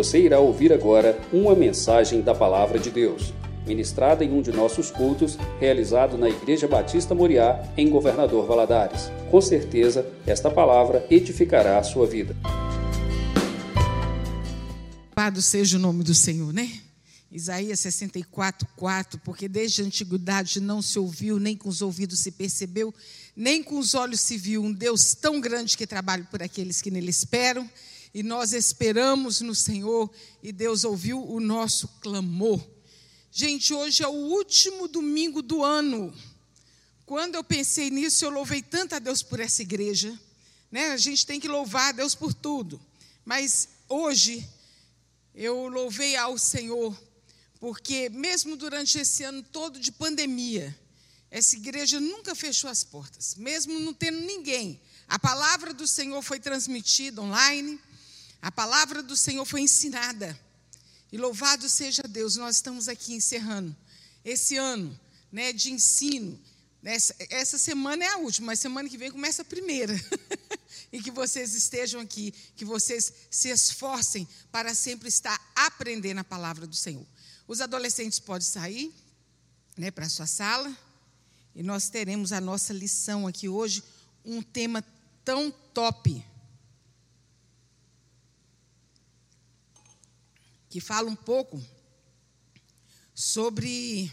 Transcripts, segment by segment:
Você irá ouvir agora uma mensagem da Palavra de Deus, ministrada em um de nossos cultos, realizado na Igreja Batista Moriá, em Governador Valadares. Com certeza, esta palavra edificará a sua vida. Louvado seja o nome do Senhor, né? Isaías 64, 4, porque desde a antiguidade não se ouviu, nem com os ouvidos se percebeu, nem com os olhos se viu um Deus tão grande que trabalha por aqueles que nele esperam. E nós esperamos no Senhor e Deus ouviu o nosso clamor. Gente, hoje é o último domingo do ano. Quando eu pensei nisso, eu louvei tanto a Deus por essa igreja. Né? A gente tem que louvar a Deus por tudo. Mas hoje eu louvei ao Senhor porque mesmo durante esse ano todo de pandemia, essa igreja nunca fechou as portas, mesmo não tendo ninguém. A palavra do Senhor foi transmitida online, a palavra do Senhor foi ensinada. E louvado seja Deus, nós estamos aqui encerrando esse ano né, de ensino. Essa, essa semana é a última, mas semana que vem começa a primeira. e que vocês estejam aqui, que vocês se esforcem para sempre estar aprendendo a palavra do Senhor. Os adolescentes podem sair né, para a sua sala e nós teremos a nossa lição aqui hoje, um tema tão top. Que fala um pouco sobre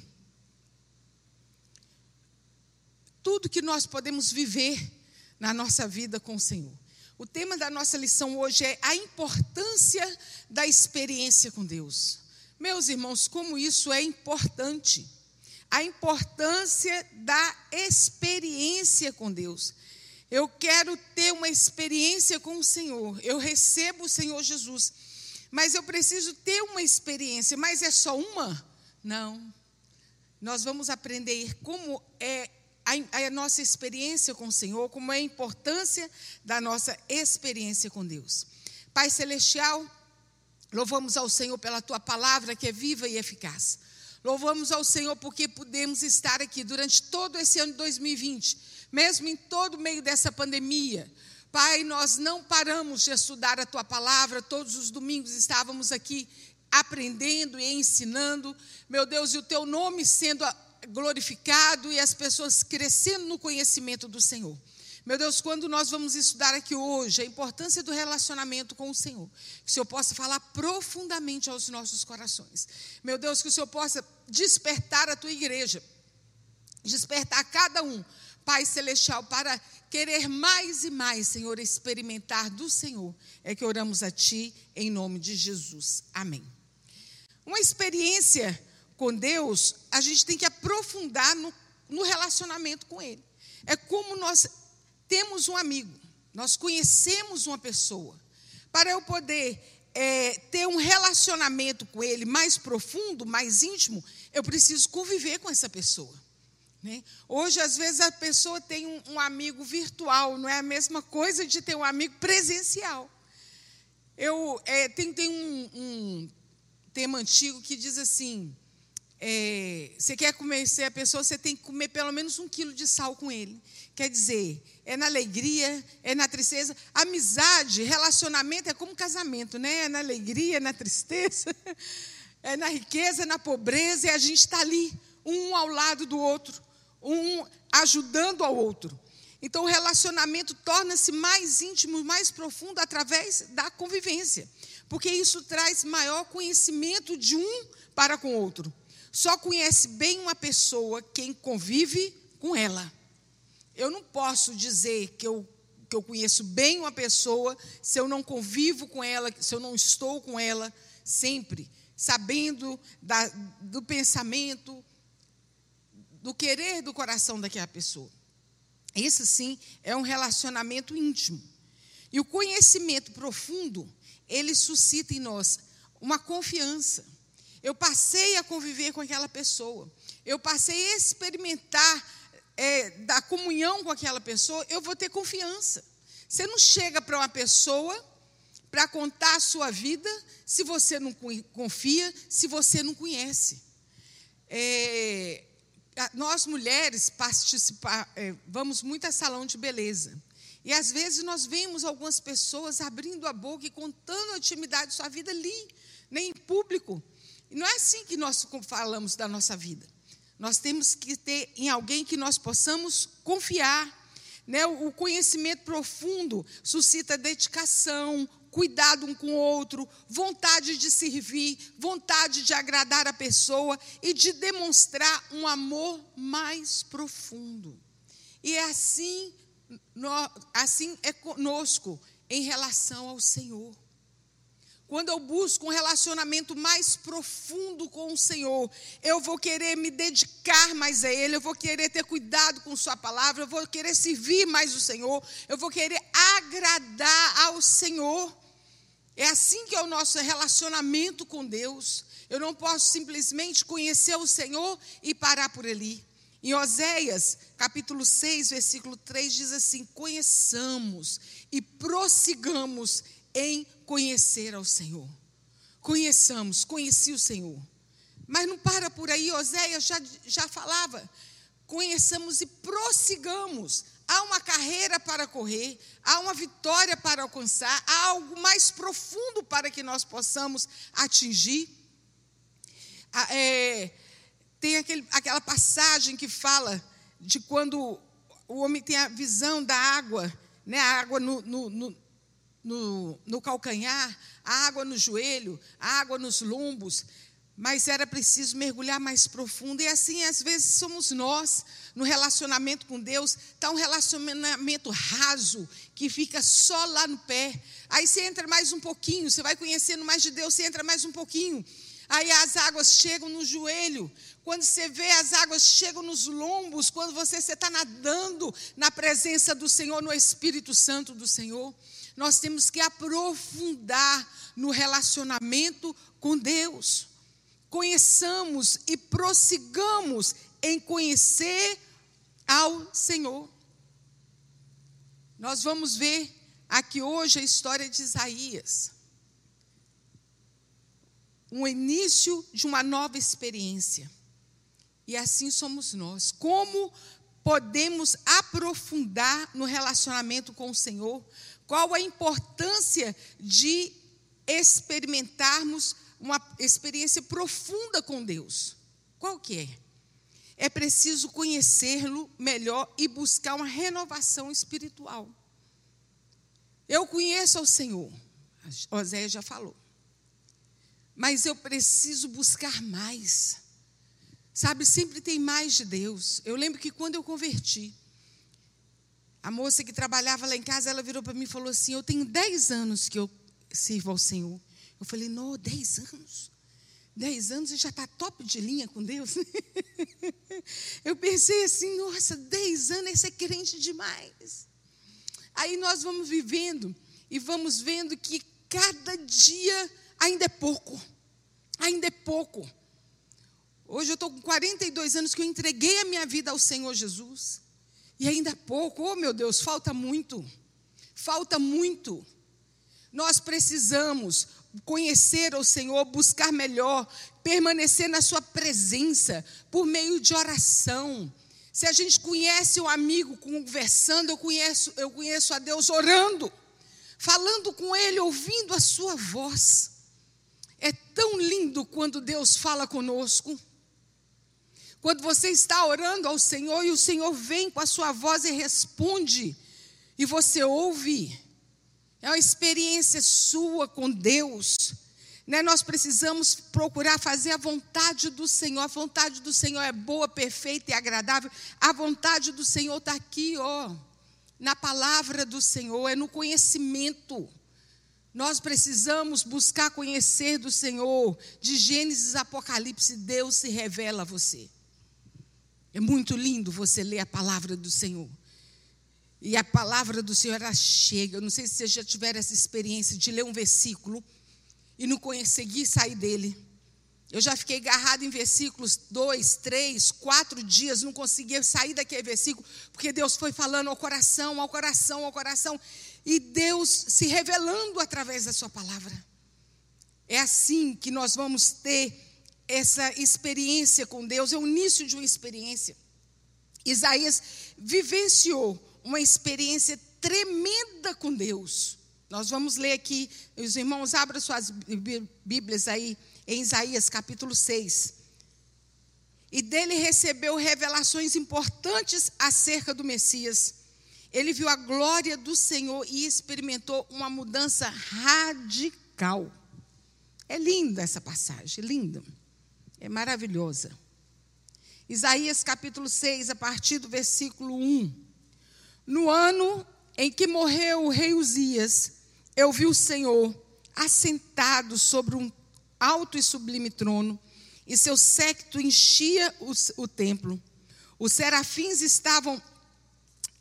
tudo que nós podemos viver na nossa vida com o Senhor. O tema da nossa lição hoje é a importância da experiência com Deus. Meus irmãos, como isso é importante. A importância da experiência com Deus. Eu quero ter uma experiência com o Senhor. Eu recebo o Senhor Jesus. Mas eu preciso ter uma experiência. Mas é só uma? Não. Nós vamos aprender como é a, a, nossa experiência com o Senhor, como é a importância da nossa experiência com Deus. Pai Celestial, Louvamos ao Senhor pela tua palavra que é viva e eficaz. Louvamos ao Senhor porque pudemos estar aqui durante todo esse ano de 2020, mesmo em todo meio dessa pandemia. Pai, nós não paramos de estudar a tua palavra, todos os domingos estávamos aqui aprendendo e ensinando. Meu Deus, e o teu nome sendo glorificado e as pessoas crescendo no conhecimento do Senhor. Meu Deus, quando nós vamos estudar aqui hoje a importância do relacionamento com o Senhor, que o Senhor possa falar profundamente aos nossos corações. Meu Deus, que o Senhor possa despertar a tua igreja, despertar cada um, Pai Celestial, para querer mais e mais, Senhor, experimentar do Senhor. É que oramos a Ti em nome de Jesus. Amém. Uma experiência com Deus, a gente tem que aprofundar no, no relacionamento com Ele. É como nós temos um amigo, nós conhecemos uma pessoa. Para eu poder é, ter um relacionamento com ele mais profundo, mais íntimo, eu preciso conviver com essa pessoa. Né? Hoje, às vezes, a pessoa tem um, um, amigo virtual, não é a mesma coisa de ter um amigo presencial. Eu é, tem, tem um, um tema antigo que diz assim: é, você quer conhecer a pessoa, você tem que comer pelo menos um quilo de sal com ele. Quer dizer, é na alegria, é na tristeza. Amizade, relacionamento é como casamento, né? É na alegria, é na tristeza, é na riqueza, é na pobreza, e a gente está ali, um ao lado do outro, um ajudando ao outro. Então, o relacionamento torna-se mais íntimo, mais profundo através da convivência, porque isso traz maior conhecimento de um para com o outro. Só conhece bem uma pessoa quem convive com ela. Eu não posso dizer que eu, que eu conheço bem uma pessoa se eu não convivo com ela, se eu não estou com ela sempre, sabendo da, do pensamento, do querer do coração daquela pessoa. Isso sim é um relacionamento íntimo. E o conhecimento profundo, ele suscita em nós uma confiança. Eu passei a conviver com aquela pessoa. Eu passei a experimentar é, da comunhão com aquela pessoa, eu vou ter confiança. Você não chega para uma pessoa para contar a sua vida se você não confia, se você não conhece. É, nós mulheres é, vamos muito a salão de beleza. E às vezes nós vemos algumas pessoas abrindo a boca e contando a intimidade de sua vida ali, nem em público. E não é assim que nós falamos da nossa vida. Nós temos que ter em alguém que nós possamos confiar. Né? O conhecimento profundo suscita dedicação, cuidado um com o outro, vontade de servir, vontade de agradar a pessoa e de demonstrar um amor mais profundo. E é assim, assim é conosco em relação ao Senhor. Quando eu busco um relacionamento mais profundo com o Senhor, eu vou querer me dedicar mais a Ele, eu vou querer ter cuidado com Sua palavra, eu vou querer servir mais o Senhor, eu vou querer agradar ao Senhor. É assim que é o nosso relacionamento com Deus. Eu não posso simplesmente conhecer o Senhor e parar por ali. Em Oséias, capítulo 6, versículo 3, diz assim: Conheçamos e prossigamos em conhecer ao Senhor. Conheçamos, conheci o Senhor. Mas não para por aí, Oséias já, já falava. Conheçamos e prossigamos. Há uma carreira para correr, há uma vitória para alcançar, há algo mais profundo para que nós possamos atingir. Ah, é, tem aquele, aquela passagem que fala de quando o homem tem a visão da água, né, a água no, no, no no, no calcanhar, a água no joelho, a água nos lombos, mas era preciso mergulhar mais profundo. E assim, às vezes, somos nós, no relacionamento com Deus, está um relacionamento raso, que fica só lá no pé. Aí você entra mais um pouquinho, você vai conhecendo mais de Deus, você entra mais um pouquinho. Aí as águas chegam no joelho. Quando você vê as águas chegam nos lombos, quando você está nadando na presença do Senhor, no Espírito Santo do Senhor nós temos que aprofundar no relacionamento com Deus. Conheçamos e prossigamos em conhecer ao Senhor. Nós vamos ver aqui hoje a história de Isaías. Um início de uma nova experiência. E assim somos nós. Como podemos aprofundar no relacionamento com o Senhor? Qual a importância de experimentarmos uma experiência profunda com Deus? Qual que é? É preciso conhecê-lo melhor e buscar uma renovação espiritual. Eu conheço o Senhor, Oséia já falou. Mas eu preciso buscar mais. Sabe, sempre tem mais de Deus. Eu lembro que quando eu converti, a moça que trabalhava lá em casa, ela virou para mim e falou assim: Eu tenho 10 anos que eu sirvo ao Senhor. Eu falei: Não, 10 anos. 10 anos e já está top de linha com Deus. eu pensei assim: Nossa, 10 anos, esse é crente demais. Aí nós vamos vivendo e vamos vendo que cada dia ainda é pouco. Ainda é pouco. Hoje eu estou com 42 anos que eu entreguei a minha vida ao Senhor Jesus. E ainda há pouco, oh meu Deus, falta muito. Falta muito. Nós precisamos conhecer o Senhor, buscar melhor, permanecer na Sua presença por meio de oração. Se a gente conhece um amigo conversando, eu conheço, eu conheço a Deus orando, falando com Ele, ouvindo a Sua voz. É tão lindo quando Deus fala conosco. Quando você está orando ao Senhor e o Senhor vem com a sua voz e responde, e você ouve, é uma experiência sua com Deus. Né? Nós precisamos procurar fazer a vontade do Senhor. A vontade do Senhor é boa, perfeita e agradável. A vontade do Senhor está aqui, ó, na palavra do Senhor, é no conhecimento. Nós precisamos buscar conhecer do Senhor. De Gênesis a Apocalipse, Deus se revela a você. É muito lindo você ler a palavra do Senhor. E a palavra do Senhor ela chega. Eu não sei se você já tiveram essa experiência de ler um versículo e não conseguir sair dele. Eu já fiquei agarrado em versículos dois, três, quatro dias, não conseguia sair daquele versículo, porque Deus foi falando ao coração, ao coração, ao coração, e Deus se revelando através da Sua palavra. É assim que nós vamos ter essa experiência com Deus, é o início de uma experiência. Isaías vivenciou uma experiência tremenda com Deus. Nós vamos ler aqui, os irmãos abram suas Bíblias aí, em Isaías capítulo 6. E dele recebeu revelações importantes acerca do Messias. Ele viu a glória do Senhor e experimentou uma mudança radical. É linda essa passagem, linda. É maravilhosa. Isaías capítulo 6, a partir do versículo 1. No ano em que morreu o rei Uzias, eu vi o Senhor assentado sobre um alto e sublime trono, e seu séquito enchia o, o templo. Os serafins estavam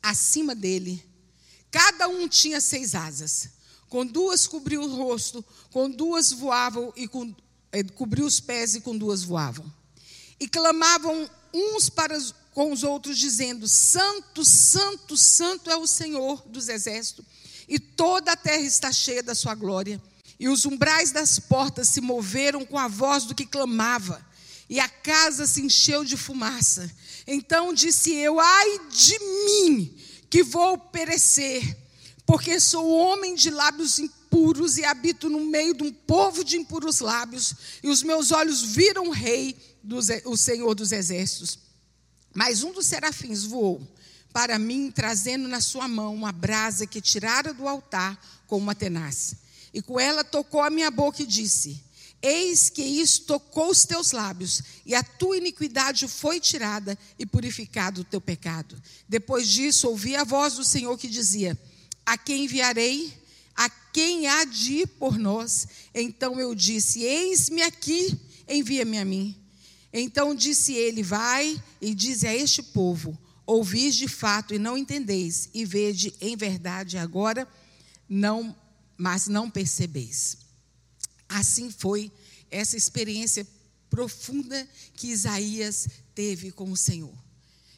acima dele. Cada um tinha seis asas. Com duas cobriu o rosto, com duas voavam e com, eh, cobriu os pés e com duas voavam. E clamavam uns para os, com os outros, dizendo: Santo, Santo, Santo é o Senhor dos exércitos, e toda a terra está cheia da sua glória. E os umbrais das portas se moveram com a voz do que clamava, e a casa se encheu de fumaça. Então disse eu: Ai de mim, que vou perecer porque sou homem de lábios impuros e habito no meio de um povo de impuros lábios, e os meus olhos viram o rei, dos, o Senhor dos exércitos. Mas um dos serafins voou para mim, trazendo na sua mão uma brasa que tirara do altar com uma tenaz. E com ela tocou a minha boca e disse: Eis que isso tocou os teus lábios, e a tua iniquidade foi tirada e purificado o teu pecado. Depois disso, ouvi a voz do Senhor que dizia: a quem enviarei? A quem há de ir por nós? Então eu disse: Eis-me aqui, envia-me a mim. Então disse ele: Vai e dize a este povo: Ouvis de fato e não entendeis, e vede em verdade agora, não, mas não percebeis. Assim foi essa experiência profunda que Isaías teve com o Senhor.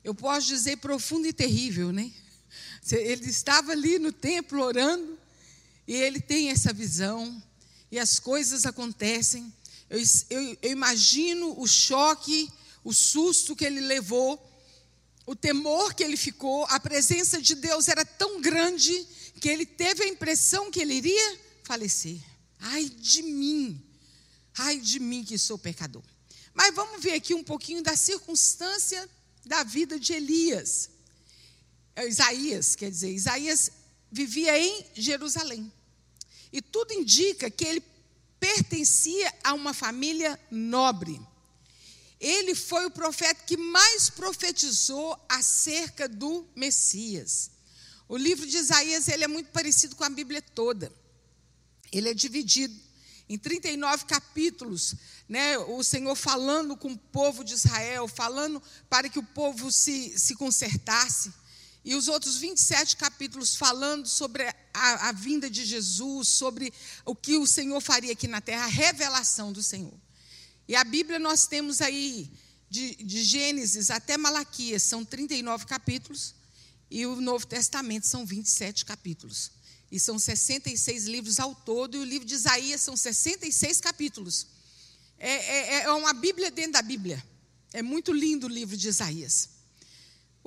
Eu posso dizer profunda e terrível, né? Ele estava ali no templo orando e ele tem essa visão e as coisas acontecem. Eu, eu, eu imagino o choque, o susto que ele levou, o temor que ele ficou. A presença de Deus era tão grande que ele teve a impressão que ele iria falecer. Ai de mim, ai de mim que sou pecador. Mas vamos ver aqui um pouquinho da circunstância da vida de Elias. É Isaías, quer dizer, Isaías vivia em Jerusalém. E tudo indica que ele pertencia a uma família nobre. Ele foi o profeta que mais profetizou acerca do Messias. O livro de Isaías ele é muito parecido com a Bíblia toda. Ele é dividido em 39 capítulos, né? O Senhor falando com o povo de Israel, falando para que o povo se, se consertasse e os outros 27 capítulos falando sobre a, a, vinda de Jesus, sobre o que o Senhor faria aqui na terra, a revelação do Senhor. E a Bíblia nós temos aí, de, de Gênesis até Malaquias, são 39 capítulos, e o Novo Testamento são 27 capítulos. E são 66 livros ao todo, e o livro de Isaías são 66 capítulos. É, é, é uma Bíblia dentro da Bíblia. É muito lindo o livro de Isaías.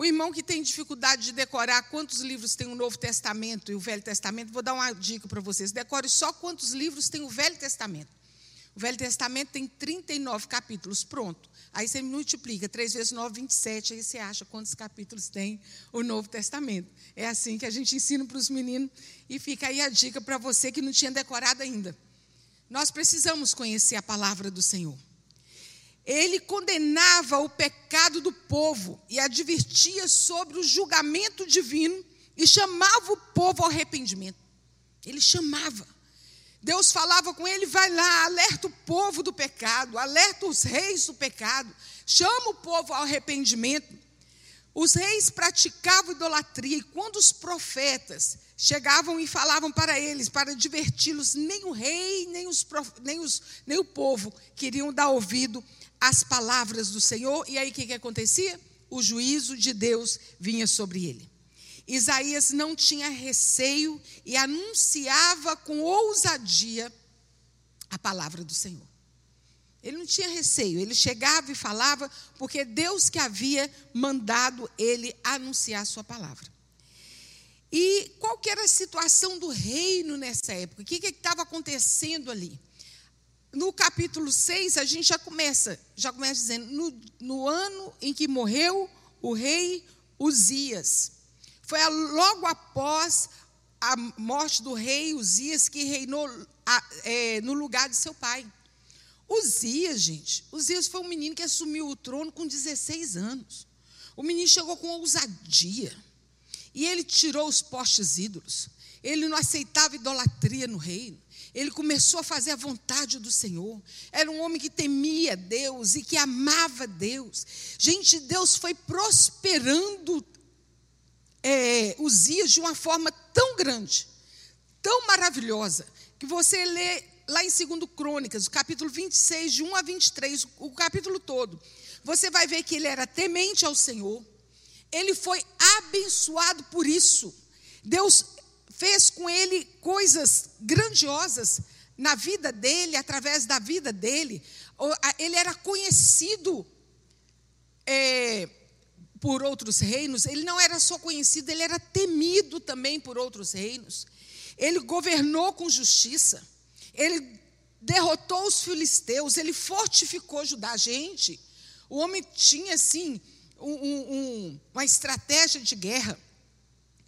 O irmão que tem dificuldade de decorar quantos livros tem o Novo Testamento e o Velho Testamento, vou dar uma dica para vocês. Decore só quantos livros tem o Velho Testamento. O Velho Testamento tem 39 capítulos, pronto. Aí você multiplica, 3 vezes 9, 27, aí você acha quantos capítulos tem o Novo Testamento. É assim que a gente ensina para os meninos e fica aí a dica para você que não tinha decorado ainda. Nós precisamos conhecer a palavra do Senhor ele condenava o pecado do povo e advertia sobre o julgamento divino e chamava o povo ao arrependimento. Ele chamava. Deus falava com ele: vai lá, alerta o povo do pecado, alerta os reis do pecado, chama o povo ao arrependimento. Os reis praticavam idolatria e quando os profetas chegavam e falavam para eles, para diverti-los, nem o rei, nem, os, nem, os, nem o povo queriam dar ouvido as palavras do Senhor, e aí o que, que acontecia? O juízo de Deus vinha sobre ele. Isaías não tinha receio e anunciava com ousadia a palavra do Senhor. Ele não tinha receio, ele chegava e falava, porque Deus que havia mandado ele anunciar a sua palavra. E qual que era a situação do reino nessa época? O que estava acontecendo ali? No capítulo 6, a gente já começa, já começa dizendo, no, no ano em que morreu o rei Uzias. Foi logo após a morte do rei Uzias que reinou a, é, no lugar de seu pai. Uzias, gente, Uzias foi um menino que assumiu o trono com 16 anos. O menino chegou com ousadia. E ele tirou os postes ídolos. Ele não aceitava idolatria no reino. Ele começou a fazer a vontade do Senhor. Era um homem que temia Deus e que amava Deus. Gente, Deus foi prosperando é, os dias de uma forma tão grande, tão maravilhosa, que você lê lá em 2 Crônicas, o capítulo 26, de 1 a 23, o capítulo todo, você vai ver que ele era temente ao Senhor, ele foi abençoado por isso. Deus fez com ele coisas grandiosas na vida dele, através da vida dele. Ele era conhecido é, por outros reinos, ele não era só conhecido, ele era temido também por outros reinos. Ele governou com justiça, ele derrotou os filisteus, ele fortificou Judá. Gente, o homem tinha assim um, um, uma estratégia de guerra,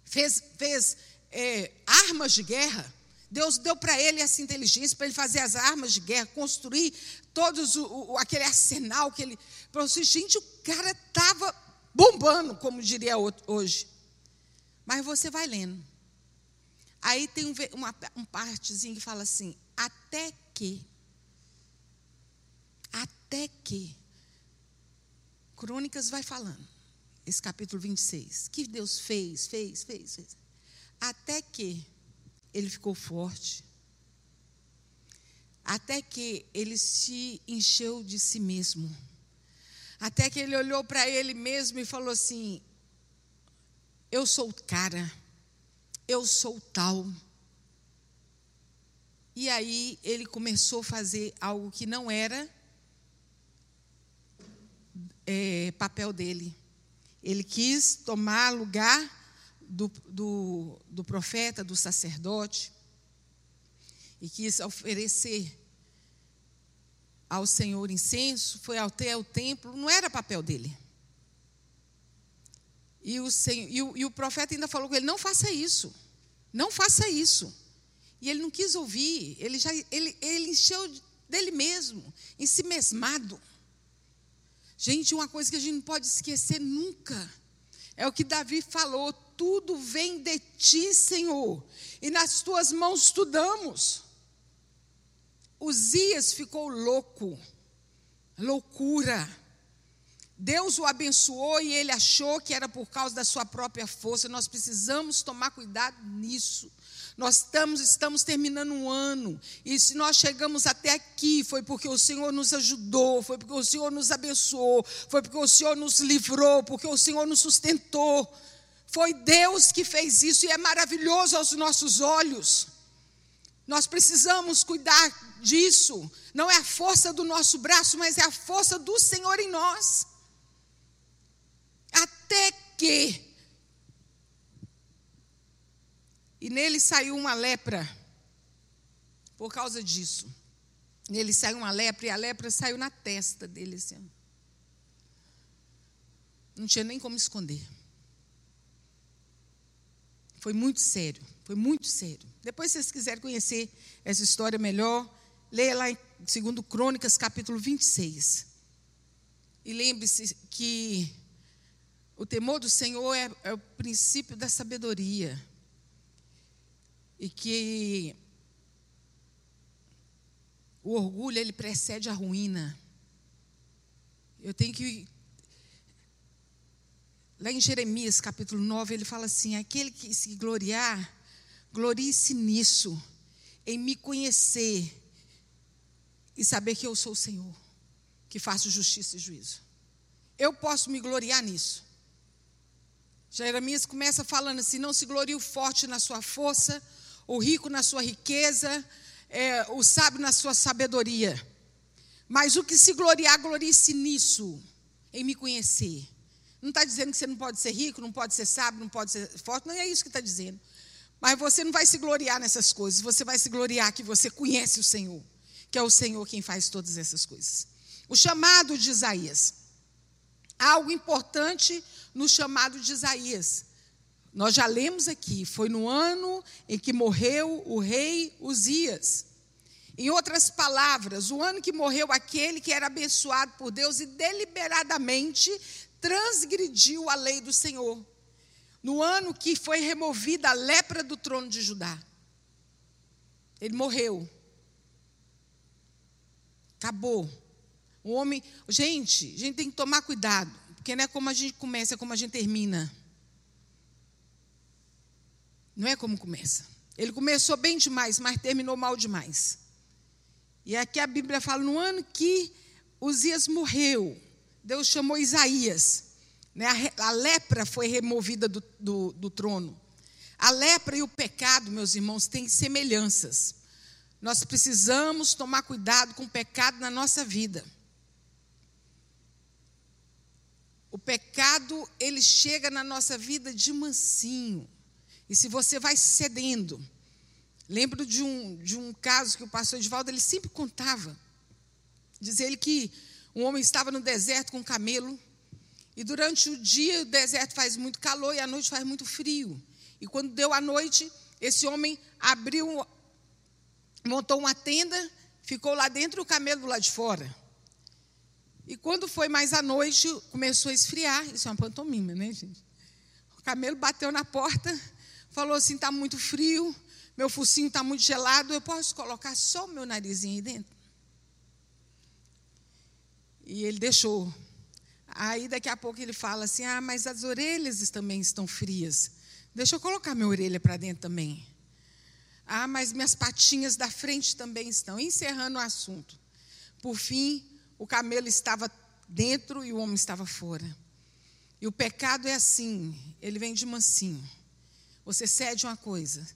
fez, fez é, armas de guerra. Deus deu para ele essa inteligência para ele fazer as armas de guerra, construir todos aquele arsenal que ele. Gente, o cara estava bombando, como diria hoje. Mas você vai lendo. Aí tem um, uma, um partezinho que fala assim: até que. Até que. Crônicas vai falando. Esse capítulo 26. Que Deus fez, fez, fez, fez. Até que ele ficou forte. Até que ele se encheu de si mesmo até que ele olhou para ele mesmo e falou assim: Eu sou o cara, eu sou tal. E aí ele começou a fazer algo que não era é, papel dele. Ele quis tomar lugar do, do, do profeta, do sacerdote, e quis oferecer ao Senhor incenso, foi até o templo, não era papel dele. E o, Senhor, e, o, e o profeta ainda falou com ele: não faça isso, não faça isso. E ele não quis ouvir, ele já ele, ele encheu dele mesmo, em si mesmado. Gente, uma coisa que a gente não pode esquecer nunca é o que Davi falou: tudo vem de ti, Senhor, e nas tuas mãos estudamos. Uzias ficou louco, loucura. Deus o abençoou e ele achou que era por causa da sua própria força. Nós precisamos tomar cuidado nisso. Nós estamos, estamos terminando um ano, e se nós chegamos até aqui, foi porque o Senhor nos ajudou, foi porque o Senhor nos abençoou, foi porque o Senhor nos livrou, porque o Senhor nos sustentou. Foi Deus que fez isso e é maravilhoso aos nossos olhos. Nós precisamos cuidar disso. Não é a força do nosso braço, mas é a força do Senhor em nós. Até que. E nele saiu uma lepra. Por causa disso. Nele saiu uma lepra e a lepra saiu na testa dele. Assim. Não tinha nem como esconder. Foi muito sério. Foi muito sério. Depois, se vocês quiserem conhecer essa história melhor, leia lá em 2 Crônicas, capítulo 26. E lembre-se que o temor do Senhor é, é o princípio da sabedoria. E que o orgulho, ele precede a ruína. Eu tenho que Lá em Jeremias capítulo 9, ele fala assim: aquele que se gloriar, glorie-se nisso, em me conhecer e saber que eu sou o Senhor, que faço justiça e juízo. Eu posso me gloriar nisso. Jeremias começa falando assim: não se glorie o forte na sua força, o rico na sua riqueza, é, o sábio na sua sabedoria. Mas o que se gloriar, glorie-se nisso, em me conhecer Não está dizendo que você não pode ser rico, não pode ser sábio, não pode ser forte, não é isso que está dizendo. Mas você não vai se gloriar nessas coisas, você vai se gloriar que você conhece o Senhor, que é o Senhor quem faz todas essas coisas. O chamado de Isaías. Algo importante no chamado de Isaías. Nós já lemos aqui, foi no ano em que morreu o rei Uzias. Em outras palavras, o ano que morreu aquele que era abençoado por Deus e deliberadamente transgrediu a lei do Senhor. No ano que foi removida a lepra do trono de Judá. Ele morreu. Acabou. O homem. Gente, a gente tem que tomar cuidado. Porque não é como a gente começa, é como a gente termina. Não é como começa. Ele começou bem demais, mas terminou mal demais. E aqui a Bíblia fala: no ano que Uzias morreu, Deus chamou Isaías. Né? A, a lepra foi removida do, do, do trono. A lepra e o pecado, meus irmãos, têm semelhanças. Nós precisamos tomar cuidado com o pecado na nossa vida. O pecado, ele chega na nossa vida de mansinho. E se você vai cedendo, lembro de um, de um caso que o pastor Edvaldo ele sempre contava. Diz ele que um homem estava no deserto com um camelo, e durante o dia o deserto faz muito calor e à noite faz muito frio. E quando deu a noite, esse homem abriu, montou uma tenda, ficou lá dentro o camelo do lado de fora. E quando foi mais à noite, começou a esfriar. Isso é uma pantomima, né, gente? O camelo bateu na porta, falou assim: está muito frio, meu focinho está muito gelado, eu posso colocar só o meu narizinho aí dentro? E ele deixou. Aí daqui a pouco ele fala assim: Ah, mas as orelhas também estão frias. Deixa eu colocar minha orelha para dentro também. Ah, mas minhas patinhas da frente também estão. Encerrando o assunto. Por fim, o camelo estava dentro e o homem estava fora. E o pecado é assim: ele vem de mansinho. Você cede uma coisa,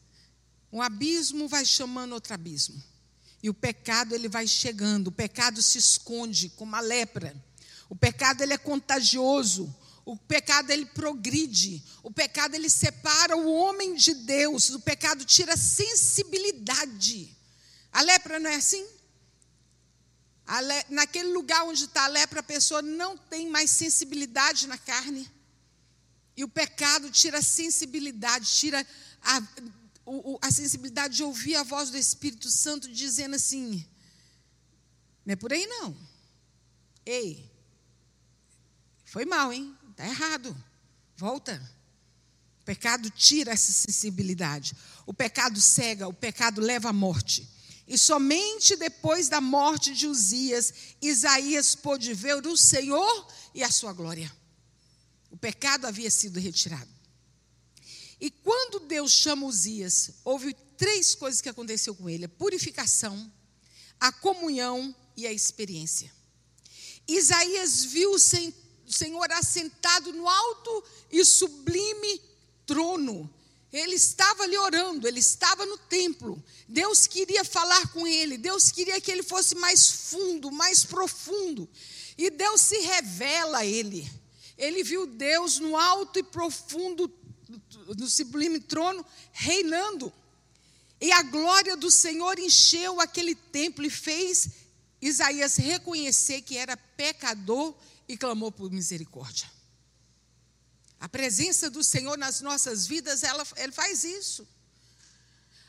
um abismo vai chamando outro abismo. E o pecado ele vai chegando, o pecado se esconde como a lepra. O pecado ele é contagioso, o pecado ele progride, o pecado ele separa o homem de Deus, o pecado tira a sensibilidade. A lepra não é assim? Le... Naquele lugar onde está a lepra, a pessoa não tem mais sensibilidade na carne. E o pecado tira a sensibilidade, tira a, a sensibilidade de ouvir a voz do Espírito Santo dizendo assim: não é por aí não. Ei, foi mal, hein? Está errado. Volta. O pecado tira essa sensibilidade. O pecado cega, o pecado leva à morte. E somente depois da morte de Uzias, Isaías pôde ver o Senhor e a sua glória. O pecado havia sido retirado. E quando Deus chama Uzias, houve três coisas que aconteceu com ele: a purificação, a comunhão e a experiência. Isaías viu o Senhor assentado no alto e sublime trono. Ele estava ali orando, ele estava no templo. Deus queria falar com ele, Deus queria que ele fosse mais fundo, mais profundo. E Deus se revela a ele. Ele viu Deus no alto e profundo no sublime trono, reinando. E a glória do Senhor encheu aquele templo e fez Isaías reconhecer que era pecador e clamou por misericórdia. A presença do Senhor nas nossas vidas, ela, ele faz isso.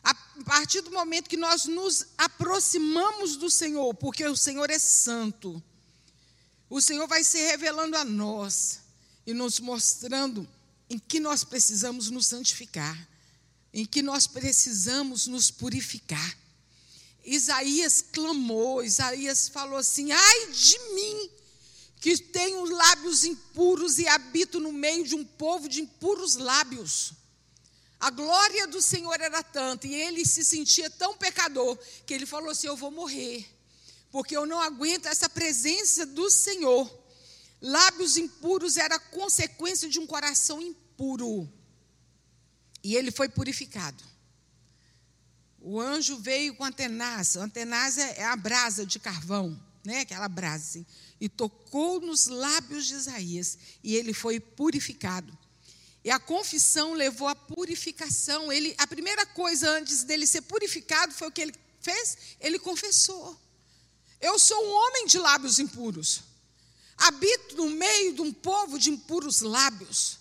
A partir do momento que nós nos aproximamos do Senhor, porque o Senhor é santo, o Senhor vai se revelando a nós e nos mostrando em que nós precisamos nos santificar, em que nós precisamos nos purificar. Isaías clamou, Isaías falou assim: ai de mim, que tenho lábios impuros e habito no meio de um povo de impuros lábios. A glória do Senhor era tanta e ele se sentia tão pecador que ele falou assim: Eu vou morrer, porque eu não aguento essa presença do Senhor. Lábios impuros era consequência de um coração impuro. E ele foi purificado. O anjo veio com a tenaz. A tenaz é a brasa de carvão. né, aquela brasa, e tocou nos lábios de Isaías, e ele foi purificado. E a confissão levou à purificação. Ele, a primeira coisa antes dele ser purificado foi o que ele fez? Ele confessou. Eu sou um homem de lábios impuros. Habito no meio de um povo de impuros lábios.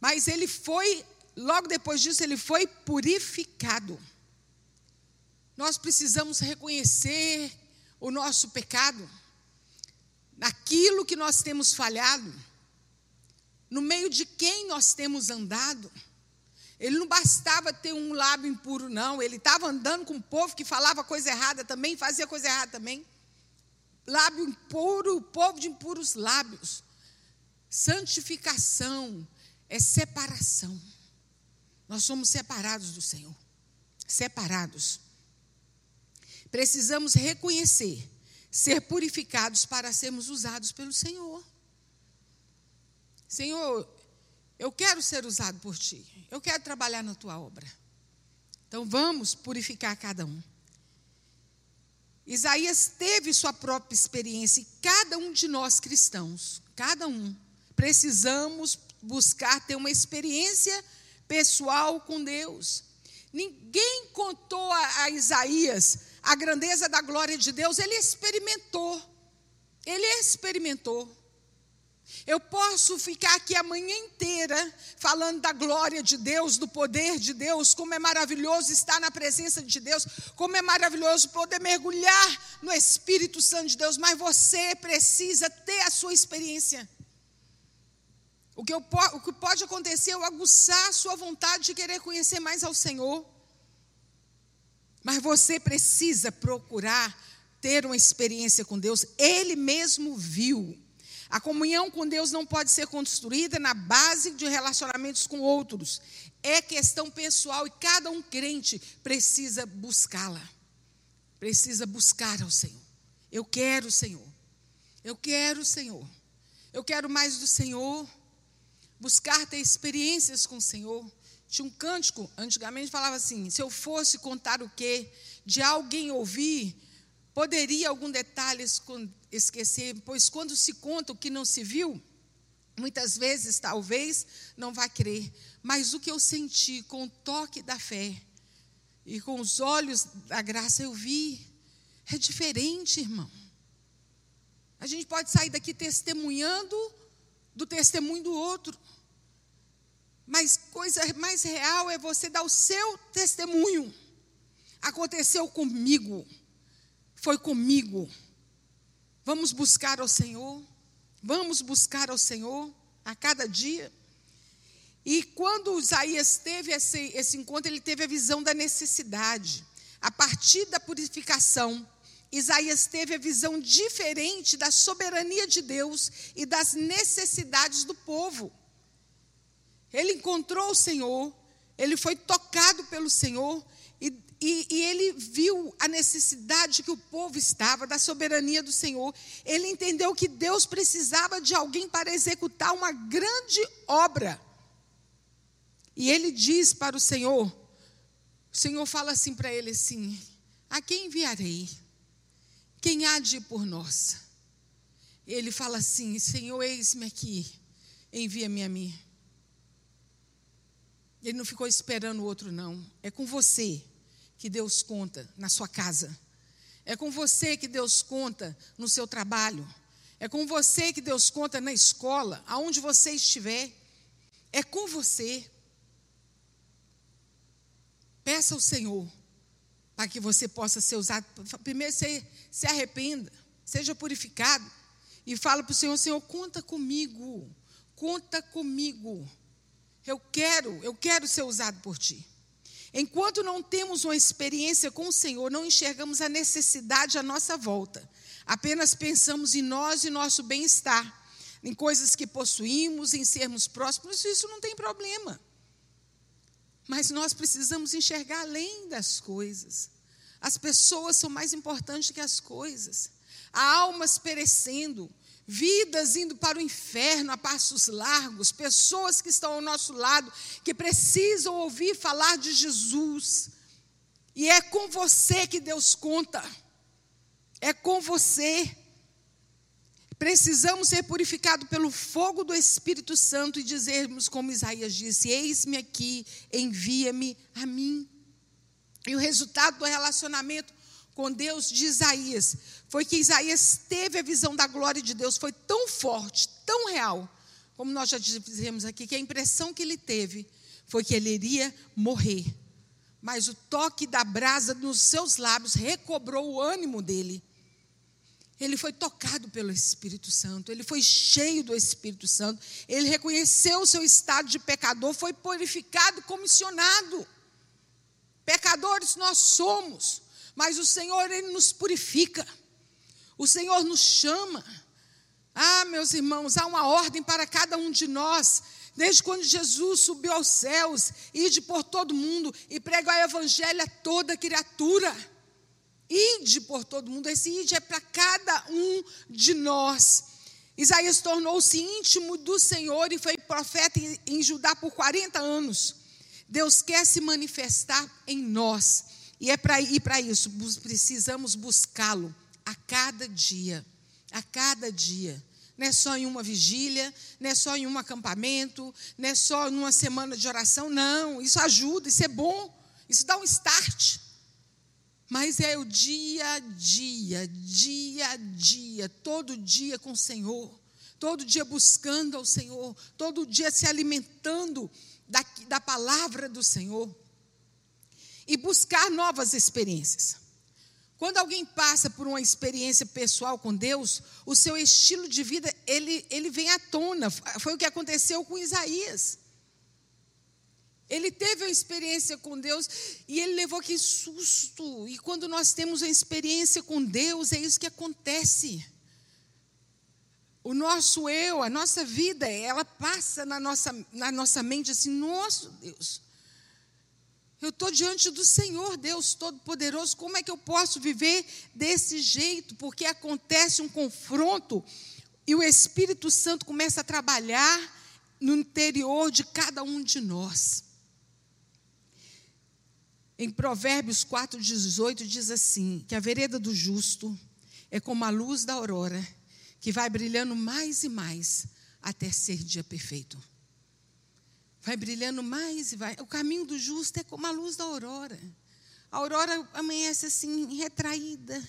Mas ele foi, logo depois disso, ele foi purificado. Nós precisamos reconhecer o nosso pecado, naquilo que nós temos falhado, no meio de quem nós temos andado. Ele não bastava ter um lábio impuro, não. Ele estava andando com um povo que falava coisa errada também, fazia coisa errada também. Lábio impuro, povo de impuros lábios. Santificação é separação. Nós somos separados do Senhor. Separados. Precisamos reconhecer, ser purificados para sermos usados pelo Senhor. Senhor, eu quero ser usado por Ti. Eu quero trabalhar na Tua obra. Então vamos purificar cada um. Isaías teve sua própria experiência e cada um de nós cristãos, cada um, precisamos buscar ter uma experiência pessoal com Deus. Ninguém contou a, a Isaías a grandeza da glória de Deus, ele experimentou. Ele experimentou. Eu posso ficar aqui a manhã inteira falando da glória de Deus, do poder de Deus, como é maravilhoso estar na presença de Deus, como é maravilhoso poder mergulhar no Espírito Santo de Deus, mas você precisa ter a sua experiência. O que, eu, o que pode acontecer é eu aguçar a sua vontade de querer conhecer mais ao Senhor. Mas você precisa procurar ter uma experiência com Deus. Ele mesmo viu. A comunhão com Deus não pode ser construída na base de relacionamentos com outros. É questão pessoal e cada um crente precisa buscá-la. Precisa buscar ao Senhor. Eu quero o Senhor. Eu quero o Senhor. Eu quero mais do Senhor. Buscar ter experiências com o Senhor. Tinha um cântico, antigamente falava assim: se eu fosse contar o que de alguém ouvir, poderia algum detalhe esquecer, pois quando se conta o que não se viu, muitas vezes, talvez, não vai crer. Mas o que eu senti com o toque da fé e com os olhos da graça, eu vi. É diferente, irmão. A gente pode sair daqui testemunhando do testemunho do outro. Mas coisa mais real é você dar o seu testemunho. Aconteceu comigo. Foi comigo. Vamos buscar ao Senhor. Vamos buscar ao Senhor a cada dia. E quando Isaías teve esse, esse encontro, ele teve a visão da necessidade. A partir da purificação, Isaías teve a visão diferente da soberania de Deus e das necessidades do povo. Ele encontrou o Senhor, ele foi tocado pelo Senhor e, e, e, ele viu a necessidade que o povo estava, da soberania do Senhor. Ele entendeu que Deus precisava de alguém para executar uma grande obra. E ele diz para o Senhor: o Senhor fala assim para ele assim: A quem enviarei? Quem há de ir por nós? Ele fala assim: Senhor, eis-me aqui, envia-me a mim. Ele não ficou esperando o outro, não. É com você que Deus conta na sua casa. É com você que Deus conta no seu trabalho. É com você que Deus conta na escola, aonde você estiver. É com você. Peça ao Senhor para que você possa ser usado. Primeiro, você se arrependa, seja purificado e fala para o Senhor: Senhor, conta comigo, conta comigo. Eu quero, eu quero ser usado por ti. Enquanto não temos uma experiência com o Senhor, não enxergamos a necessidade à nossa volta. Apenas pensamos em nós e nosso bem-estar, em coisas que possuímos, em sermos próximos, isso não tem problema. Mas nós precisamos enxergar além das coisas. As pessoas são mais importantes que as coisas. Há almas perecendo, vidas indo para o inferno a passos largos, pessoas que estão ao nosso lado, que precisam ouvir falar de Jesus. E é com você que Deus conta. é com você. Precisamos ser purificados pelo fogo do Espírito Santo e dizermos, como Isaías disse: Eis-me aqui, envia-me a mim. E o resultado do relacionamento com Deus de Isaías foi que Isaías teve a visão da glória de Deus, foi tão forte, tão real, como nós já dizemos aqui, que a impressão que ele teve foi que ele iria morrer. Mas o toque da brasa nos seus lábios recobrou o ânimo dele ele foi tocado pelo Espírito Santo, ele foi cheio do Espírito Santo, ele reconheceu o seu estado de pecador, foi purificado, comissionado. Pecadores nós somos, mas o Senhor, ele nos purifica, o Senhor nos chama. Ah, meus irmãos, há uma ordem para cada um de nós. Desde quando Jesus subiu aos céus, ide por todo mundo e prega o evangelho a toda criatura. Ide por todo mundo, esse ide é para cada um de nós. Isaías tornou-se íntimo do Senhor e foi profeta em, em Judá por 40 anos. Deus quer se manifestar em nós. E é para para isso, precisamos buscá-lo a cada dia. A cada dia. Não é só em uma vigília, não é só em um acampamento, não é só numa semana de oração, não. Isso ajuda, isso é bom, isso dá um start. Mas é o dia a dia, dia a dia, todo dia com o Senhor, todo dia buscando ao Senhor, todo dia se alimentando da, da palavra do Senhor e buscar novas experiências. Quando alguém passa por uma experiência pessoal com Deus, o seu estilo de vida ele, ele vem à tona. Foi o que aconteceu com Isaías. Ele teve uma experiência com Deus e ele levou que susto. E quando nós temos uma experiência com Deus, é isso que acontece. O nosso eu, a nossa vida, ela passa na nossa, na nossa mente assim: nosso Deus, eu estou diante do Senhor, Deus Todo-Poderoso, como é que eu posso viver desse jeito? Porque acontece um confronto e o Espírito Santo começa a trabalhar no interior de cada um de nós. Em Provérbios 4,18 diz assim: que a vereda do justo é como a luz da aurora, que vai brilhando mais e mais até ser dia perfeito. Vai brilhando mais e vai. O caminho do justo é como a luz da aurora. A aurora amanhece assim, retraída,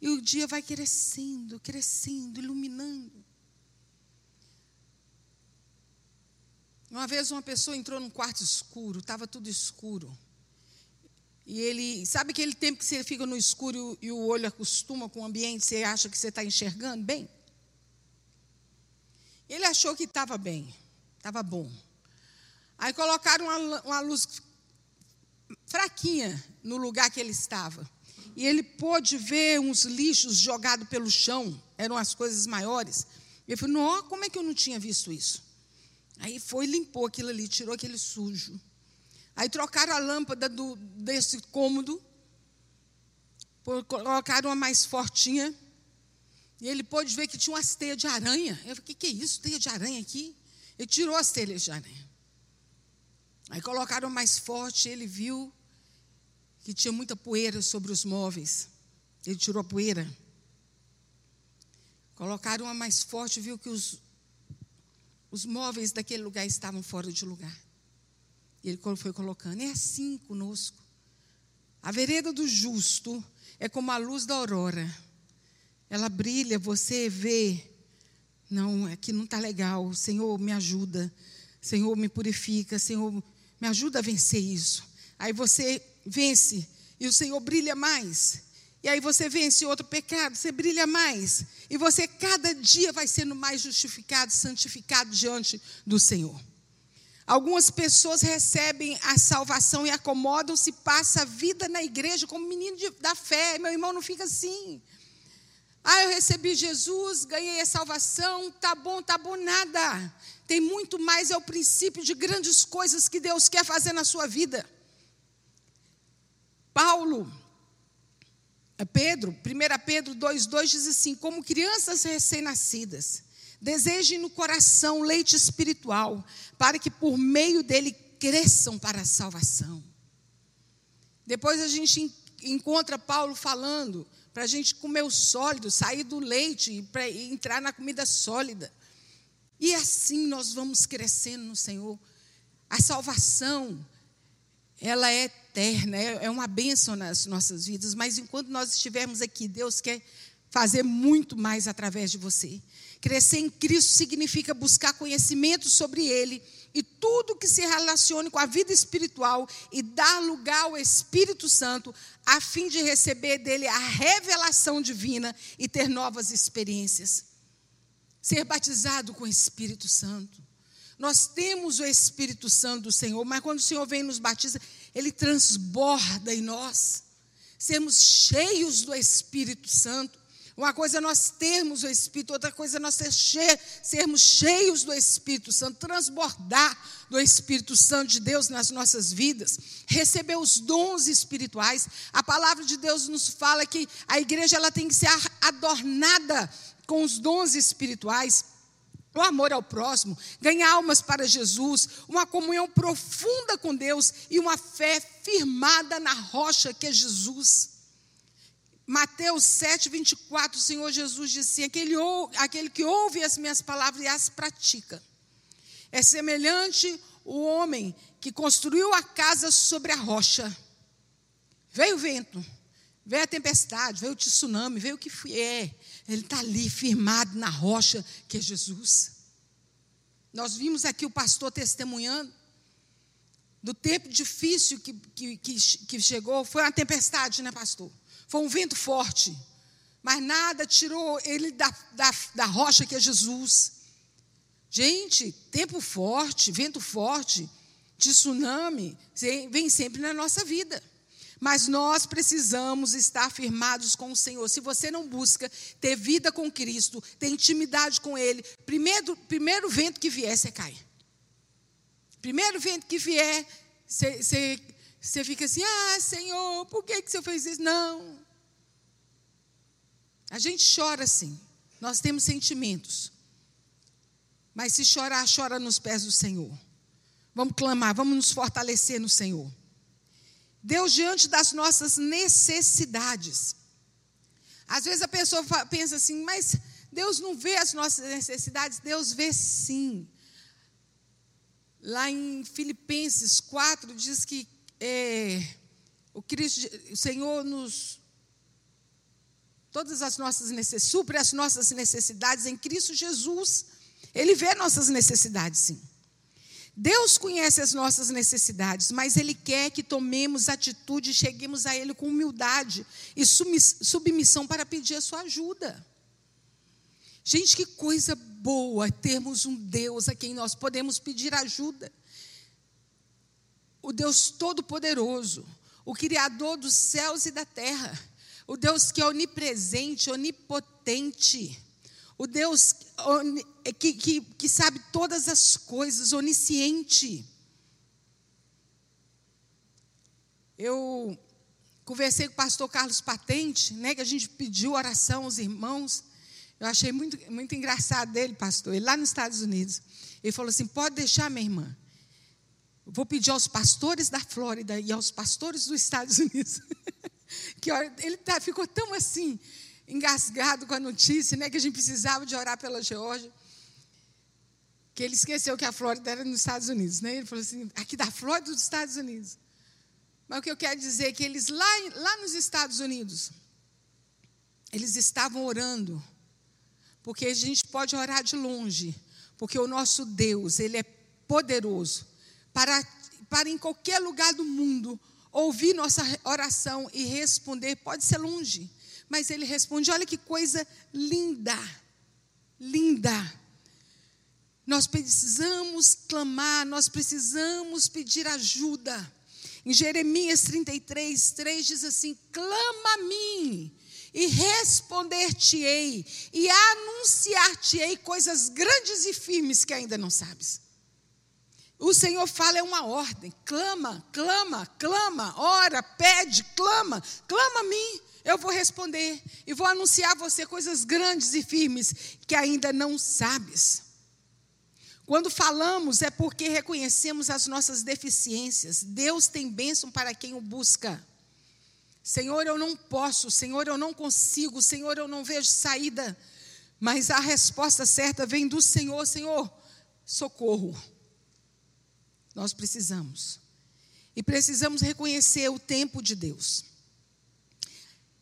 e o dia vai crescendo, crescendo, iluminando. Uma vez uma pessoa entrou num quarto escuro, estava tudo escuro. E ele, sabe aquele tempo que você fica no escuro e o olho acostuma com o ambiente, você acha que você está enxergando bem? Ele achou que estava bem, estava bom. Aí colocaram uma, uma luz fraquinha no lugar que ele estava. E ele pôde ver uns lixos jogados pelo chão, eram as coisas maiores. Ele falou: Não, como é que eu não tinha visto isso? Aí foi, limpou aquilo ali, tirou aquele sujo. Aí trocaram a lâmpada do, desse cômodo, colocaram uma mais fortinha. E ele pôde ver que tinha umas teias de aranha. Eu falei, o que, que é isso? Teia de aranha aqui? Ele tirou as telhas de aranha. Aí colocaram mais forte, ele viu que tinha muita poeira sobre os móveis. Ele tirou a poeira. Colocaram uma mais forte, viu que os, os móveis daquele lugar estavam fora de lugar. E ele foi colocando. É assim conosco. A vereda do justo é como a luz da aurora. Ela brilha, você vê. Não, aqui não está legal. Senhor, me ajuda. Senhor, me purifica. Senhor, me ajuda a vencer isso. Aí você vence e o Senhor brilha mais. E aí você vence outro pecado, você brilha mais. E você cada dia vai sendo mais justificado, santificado diante do Senhor. Algumas pessoas recebem a salvação e acomodam-se, passa a vida na igreja como menino de, da fé. Meu irmão não fica assim. Ah, eu recebi Jesus, ganhei a salvação, tá bom, tá bom nada. Tem muito mais, é o princípio de grandes coisas que Deus quer fazer na sua vida. Paulo, é Pedro, 1 Pedro 2,2 diz assim: como crianças recém-nascidas Desejem no coração leite espiritual, para que por meio dele cresçam para a salvação. Depois a gente encontra Paulo falando para a gente comer o sólido, sair do leite para entrar na comida sólida. E assim nós vamos crescendo no Senhor. A salvação, ela é eterna, é, é uma bênção nas nossas vidas, mas enquanto nós estivermos aqui, Deus quer fazer muito mais através de você. Crescer em Cristo significa buscar conhecimento sobre Ele e tudo que se relacione com a vida espiritual e dar lugar ao Espírito Santo, a fim de receber dele a revelação divina e ter novas experiências. Ser batizado com o Espírito Santo. Nós temos o Espírito Santo do Senhor, mas quando o Senhor vem e nos batiza, ele transborda em nós. Sermos cheios do Espírito Santo. Uma coisa é nós termos o Espírito, outra coisa é nós ser che sermos cheios do Espírito Santo, transbordar do Espírito Santo de Deus nas nossas vidas, receber os dons espirituais. A palavra de Deus nos fala que a igreja ela tem que ser adornada com os dons espirituais. O amor ao próximo, ganhar almas para Jesus, uma comunhão profunda com Deus e uma fé firmada na rocha que é Jesus. Mateus 7, 24, o Senhor Jesus disse assim: aquele, aquele que ouve as minhas palavras e as pratica. É semelhante o homem que construiu a casa sobre a rocha. Veio o vento, veio a tempestade, veio o tsunami, veio o que é. Ele está ali firmado na rocha que é Jesus. Nós vimos aqui o pastor testemunhando do tempo difícil que, que, que, que chegou. Foi uma tempestade, né, pastor? Foi um vento forte, mas nada tirou ele da, da, da rocha que é Jesus. Gente, tempo forte, vento forte, tsunami, vem sempre na nossa vida. Mas nós precisamos estar firmados com o Senhor. Se você não busca ter vida com Cristo, ter intimidade com Ele, primeiro, primeiro vento que vier, você cai. Primeiro vento que vier, você, você você fica assim, ah, Senhor, por que, que Senhor fez isso? Não. A gente chora assim. Nós temos sentimentos. Mas se chorar, chora nos pés do Senhor. Vamos clamar, vamos nos fortalecer no Senhor. Deus diante das nossas necessidades. Às vezes a pessoa pensa assim, mas Deus não vê as nossas necessidades, Deus vê sim. Lá em Filipenses 4 diz que é, o, Cristo, o Senhor nos. Todas as nossas necessidades, supre as nossas necessidades em Cristo Jesus. Ele vê nossas necessidades, sim. Deus conhece as nossas necessidades, mas Ele quer que tomemos atitude e cheguemos a Ele com humildade e submissão para pedir a sua ajuda. Gente, que coisa boa termos um Deus a quem nós podemos pedir ajuda o Deus Todo-Poderoso, o Criador dos céus e da terra, o Deus que é onipresente, onipotente, o Deus que, que, que sabe todas as coisas, onisciente. Eu conversei com o pastor Carlos Patente, né, que a gente pediu oração aos irmãos. Eu achei muito, muito engraçado dele, pastor. Ele lá nos Estados Unidos. Ele falou assim: pode deixar, minha irmã. Vou pedir aos pastores da Flórida e aos pastores dos Estados Unidos. que ele tá, ficou tão assim, engasgado com a notícia, né, que a gente precisava de orar pela Geórgia, que ele esqueceu que a Flórida era nos Estados Unidos. Né? Ele falou assim: aqui da Flórida dos Estados Unidos. Mas o que eu quero dizer é que eles lá, lá nos Estados Unidos, eles estavam orando, porque a gente pode orar de longe, porque o nosso Deus, Ele é poderoso para, para em qualquer lugar do mundo ouvir nossa oração e responder. Pode ser longe, mas ele responde. Olha que coisa linda, linda. Nós precisamos clamar, nós precisamos pedir ajuda. Em Jeremias 33, 3 diz assim: clama a mim, e responder-te-ei, e anunciar-te-ei coisas grandes e firmes que ainda não sabes. O Senhor fala é uma ordem. Clama, clama, clama, ora, pede, clama, clama a mim. Eu vou responder e vou anunciar a você coisas grandes e firmes que ainda não sabes. Quando falamos é porque reconhecemos as nossas deficiências. Deus tem bênção para quem o busca. Senhor, eu não posso, Senhor, eu não consigo, Senhor, eu não vejo saída. Mas a resposta certa vem do Senhor, Senhor, socorro. Nós precisamos. E precisamos reconhecer o tempo de Deus.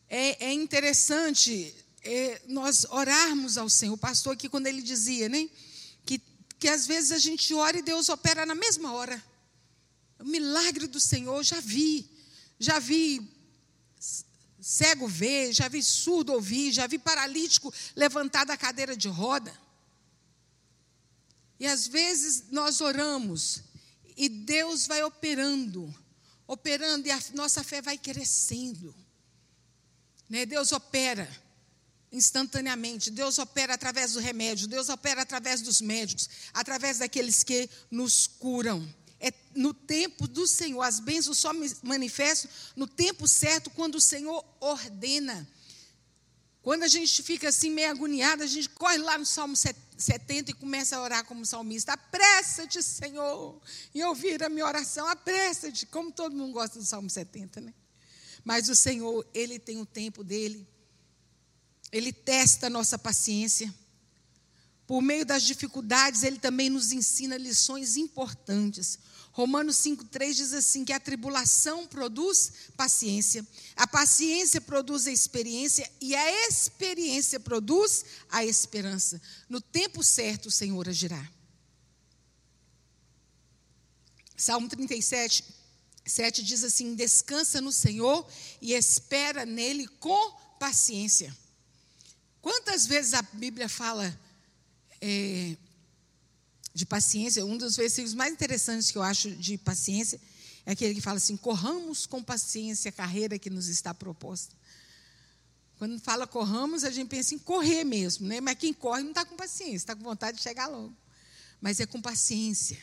É, é interessante é, nós orarmos ao Senhor. O pastor aqui, quando ele dizia, né? Que, que às vezes a gente ora e Deus opera na mesma hora. O milagre do Senhor, já vi. Já vi cego ver, já vi surdo ouvir, já vi paralítico levantar da cadeira de roda. E às vezes nós oramos e Deus vai operando, operando e a nossa fé vai crescendo. Né? Deus opera instantaneamente, Deus opera através do remédio, Deus opera através dos médicos, através daqueles que nos curam. É no tempo do Senhor. As bênçãos só manifestam no tempo certo, quando o Senhor ordena. Quando a gente fica assim meio agoniado, a gente corre lá no Salmo 70 e começa a orar como salmista. Apressa-te, Senhor, e ouvir a minha oração. Apressa-te, como todo mundo gosta do Salmo 70, né? Mas o Senhor, Ele tem o tempo dele. Ele testa a nossa paciência. Por meio das dificuldades, ele também nos ensina lições importantes. Romanos 5,3 diz assim: que a tribulação produz paciência, a paciência produz a experiência, e a experiência produz a esperança. No tempo certo, o Senhor agirá. Salmo 37, 7 diz assim: descansa no Senhor e espera nele com paciência. Quantas vezes a Bíblia fala é, de paciência, um dos versículos mais interessantes que eu acho de paciência é aquele que fala assim: corramos com paciência a carreira que nos está proposta. Quando fala corramos, a gente pensa em correr mesmo, né? mas quem corre não está com paciência, está com vontade de chegar logo. Mas é com paciência.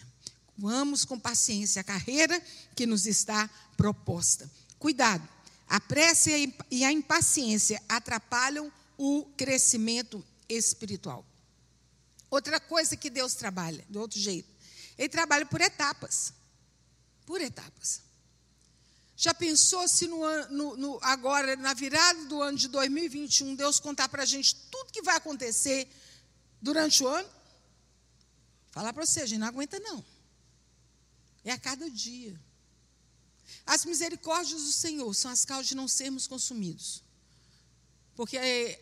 Vamos com paciência a carreira que nos está proposta. Cuidado, a pressa e a impaciência atrapalham o crescimento espiritual. Outra coisa que Deus trabalha, do outro jeito, Ele trabalha por etapas. Por etapas. Já pensou se no, no, no, agora, na virada do ano de 2021, Deus contar para a gente tudo que vai acontecer durante o ano? Falar para você, a gente não aguenta, não. É a cada dia. As misericórdias do Senhor são as causas de não sermos consumidos. Porque é,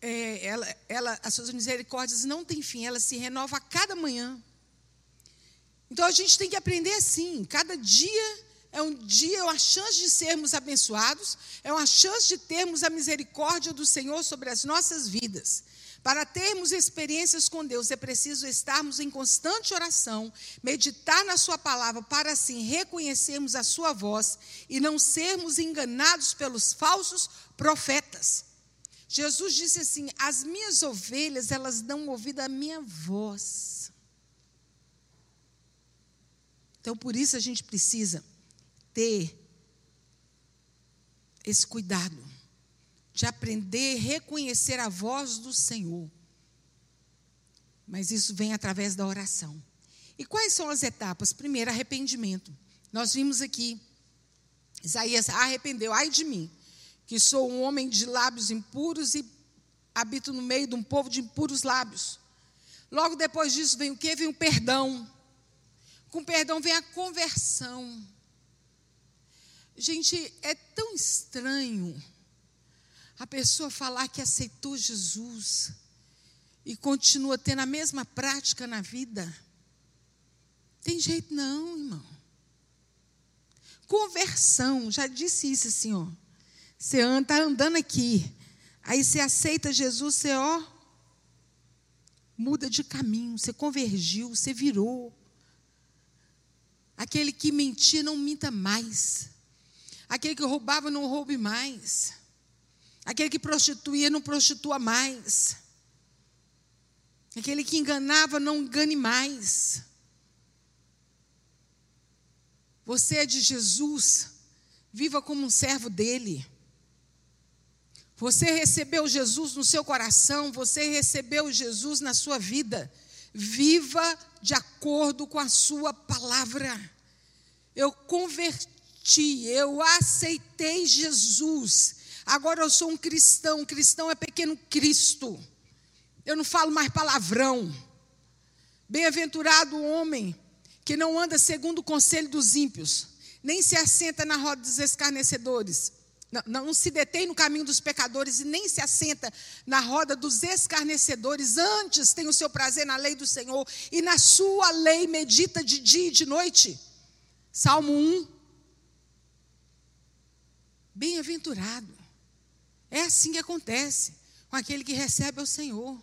é, ela, ela, as suas misericórdias não têm fim, ela se renova a cada manhã. Então a gente tem que aprender assim, cada dia é um dia, é uma chance de sermos abençoados, é uma chance de termos a misericórdia do Senhor sobre as nossas vidas. Para termos experiências com Deus, é preciso estarmos em constante oração, meditar na Sua palavra, para assim reconhecermos a Sua voz e não sermos enganados pelos falsos profetas. Jesus disse assim: As minhas ovelhas, elas dão ouvido à minha voz. Então, por isso a gente precisa ter esse cuidado de aprender a reconhecer a voz do Senhor. Mas isso vem através da oração. E quais são as etapas? Primeiro, arrependimento. Nós vimos aqui, Isaías arrependeu, ai de mim que sou um homem de lábios impuros e habito no meio de um povo de impuros lábios. Logo depois disso vem o que? Vem o perdão. Com perdão vem a conversão. Gente, é tão estranho a pessoa falar que aceitou Jesus e continua tendo a mesma prática na vida. Tem jeito não, irmão. Conversão, já disse isso assim, ó. Você está andando aqui. Aí você aceita Jesus, você ó, muda de caminho, você convergiu, você virou. Aquele que mentia, não minta mais. Aquele que roubava, não roube mais. Aquele que prostituía, não prostitua mais. Aquele que enganava, não engane mais. Você é de Jesus, viva como um servo dele. Você recebeu Jesus no seu coração, você recebeu Jesus na sua vida. Viva de acordo com a sua palavra. Eu converti eu aceitei Jesus. Agora eu sou um cristão, cristão é pequeno Cristo. Eu não falo mais palavrão. Bem-aventurado o homem que não anda segundo o conselho dos ímpios, nem se assenta na roda dos escarnecedores. Não, não, se detém no caminho dos pecadores e nem se assenta na roda dos escarnecedores. Antes tem o seu prazer na lei do Senhor e na sua lei medita de dia e de noite. Salmo 1. Bem-aventurado. É assim que acontece com aquele que recebe ao Senhor.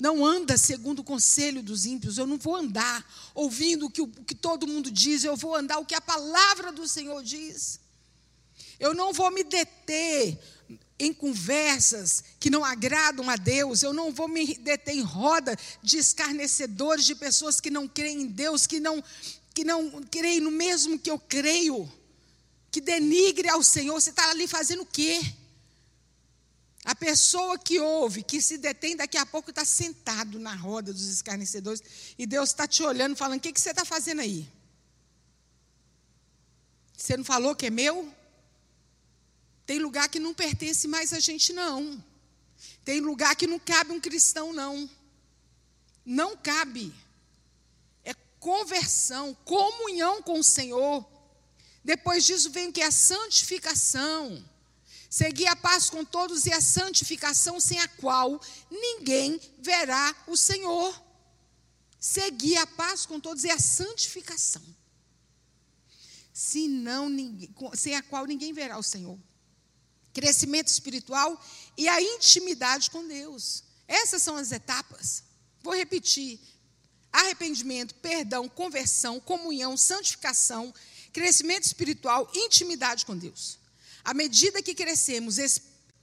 Não anda segundo o conselho dos ímpios. Eu não vou andar ouvindo o que, o que todo mundo diz. Eu vou andar o que a palavra do Senhor diz. Eu não vou me deter em conversas que não agradam a Deus. Eu não vou me deter em roda de escarnecedores, de pessoas que não creem em Deus, que não, que não creem no mesmo que eu creio, que denigre ao Senhor. Você está ali fazendo o quê? A pessoa que ouve, que se detém, daqui a pouco está sentado na roda dos escarnecedores e Deus está te olhando, falando: O que, que você está fazendo aí? Você não falou que é meu? Tem lugar que não pertence mais a gente, não. Tem lugar que não cabe um cristão, não. Não cabe. É conversão, comunhão com o Senhor. Depois disso vem o que? A santificação. Seguir a paz com todos e a santificação sem a qual ninguém verá o Senhor. Seguir a paz com todos e a santificação. Senão, ninguém, sem a qual ninguém verá o Senhor. Crescimento espiritual e a intimidade com Deus. Essas são as etapas. Vou repetir: arrependimento, perdão, conversão, comunhão, santificação, crescimento espiritual, intimidade com Deus. À medida que crescemos,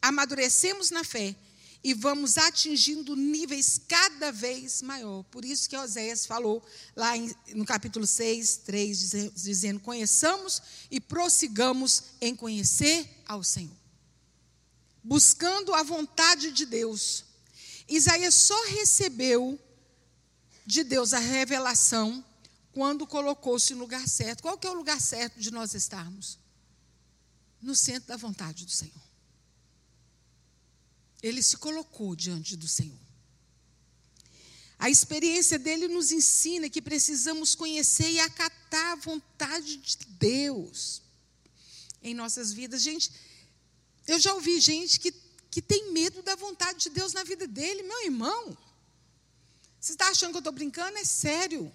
amadurecemos na fé e vamos atingindo níveis cada vez maior. Por isso que Oséias falou lá em, no capítulo 6, 3, dizendo: conheçamos e prossigamos em conhecer ao Senhor. Buscando a vontade de Deus. Isaías só recebeu de Deus a revelação quando colocou-se no lugar certo. Qual que é o lugar certo de nós estarmos? No centro da vontade do Senhor. Ele se colocou diante do Senhor. A experiência dele nos ensina que precisamos conhecer e acatar a vontade de Deus em nossas vidas. Gente, eu já ouvi gente que, que tem medo da vontade de Deus na vida dele, meu irmão. Você está achando que eu estou brincando? É sério.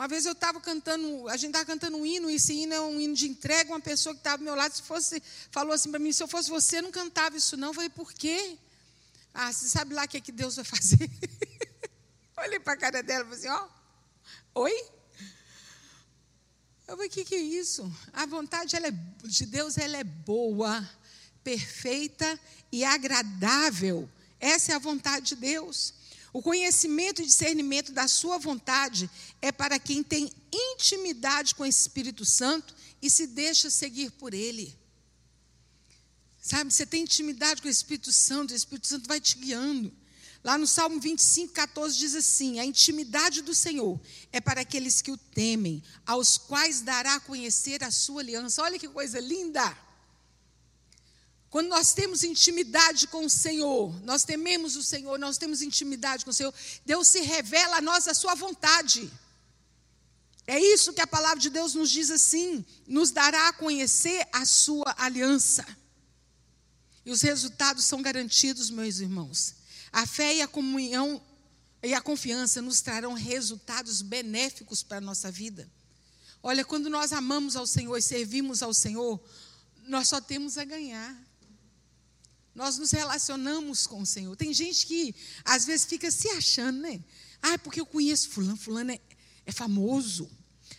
Uma vez eu estava cantando, a gente estava cantando um hino, e esse hino é um hino de entrega. Uma pessoa que estava ao meu lado se fosse, falou assim para mim: se eu fosse você, não cantava isso, não. Eu falei, por quê? Ah, você sabe lá o que é que Deus vai fazer? Olhei para a cara dela e falei assim: ó, oi? Eu falei, o que, que é isso? A vontade ela é, de Deus ela é boa, perfeita e agradável. Essa é a vontade de Deus. O conhecimento e discernimento da sua vontade é para quem tem intimidade com o Espírito Santo e se deixa seguir por ele. Sabe, você tem intimidade com o Espírito Santo, o Espírito Santo vai te guiando. Lá no Salmo 25, 14 diz assim: A intimidade do Senhor é para aqueles que o temem, aos quais dará a conhecer a sua aliança. Olha que coisa linda! Quando nós temos intimidade com o Senhor, nós tememos o Senhor, nós temos intimidade com o Senhor, Deus se revela a nós a sua vontade. É isso que a palavra de Deus nos diz assim: nos dará a conhecer a sua aliança. E os resultados são garantidos, meus irmãos. A fé e a comunhão e a confiança nos trarão resultados benéficos para a nossa vida. Olha, quando nós amamos ao Senhor e servimos ao Senhor, nós só temos a ganhar. Nós nos relacionamos com o Senhor. Tem gente que às vezes fica se achando, né? Ah, é porque eu conheço fulano, fulano é, é famoso.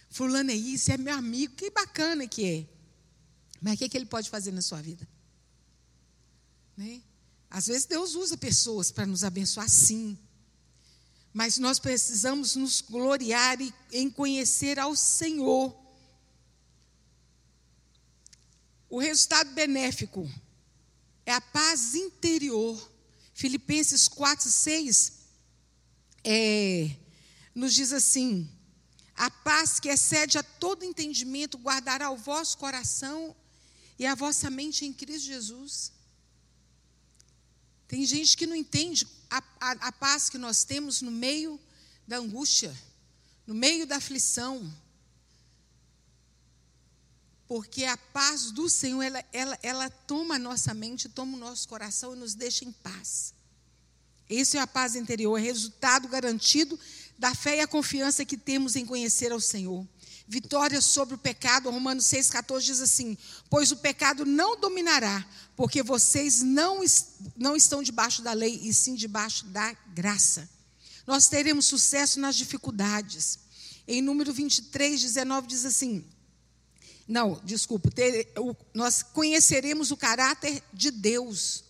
Fulano é isso, é meu amigo. Que bacana que é. Mas o que, é que ele pode fazer na sua vida? Né? Às vezes Deus usa pessoas para nos abençoar, sim. Mas nós precisamos nos gloriar em conhecer ao Senhor. O resultado benéfico é a paz interior. Filipenses 4, 6 é, nos diz assim: A paz que excede a todo entendimento guardará o vosso coração e a vossa mente em Cristo Jesus. Tem gente que não entende a, a, a paz que nós temos no meio da angústia, no meio da aflição. Porque a paz do Senhor, ela, ela, ela toma a nossa mente, toma o nosso coração e nos deixa em paz. Esse é a paz interior, é resultado garantido da fé e a confiança que temos em conhecer ao Senhor. Vitória sobre o pecado, Romanos 6,14 diz assim: Pois o pecado não dominará, porque vocês não, não estão debaixo da lei, e sim debaixo da graça. Nós teremos sucesso nas dificuldades. Em número 23, 19 diz assim: Não, desculpa, ter, o, nós conheceremos o caráter de Deus.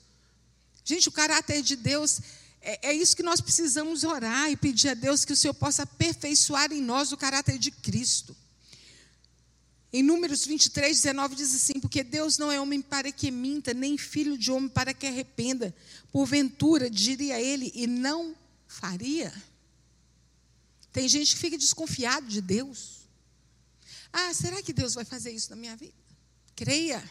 Gente, o caráter de Deus é, é, isso que nós precisamos orar e pedir a Deus que o Senhor possa aperfeiçoar em nós o caráter de Cristo. Em Números 23, 19 diz assim: Porque Deus não é homem para que minta, nem filho de homem para que arrependa. Porventura, diria ele, e não faria. Tem gente que fica desconfiado de Deus. Ah, será que Deus vai fazer isso na minha vida? Creia.